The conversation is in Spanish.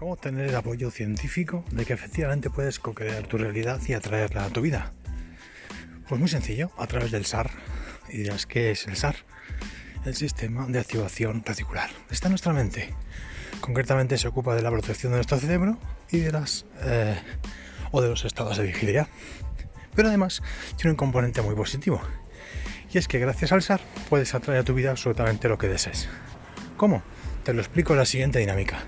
¿Cómo obtener el apoyo científico de que efectivamente puedes co-crear tu realidad y atraerla a tu vida? Pues muy sencillo, a través del SAR. Y dirás, ¿qué es el SAR? El sistema de activación reticular. Está en nuestra mente. Concretamente se ocupa de la protección de nuestro cerebro y de las eh, o de los estados de vigilia. Pero además tiene un componente muy positivo. Y es que gracias al SAR puedes atraer a tu vida absolutamente lo que desees. ¿Cómo? Te lo explico en la siguiente dinámica.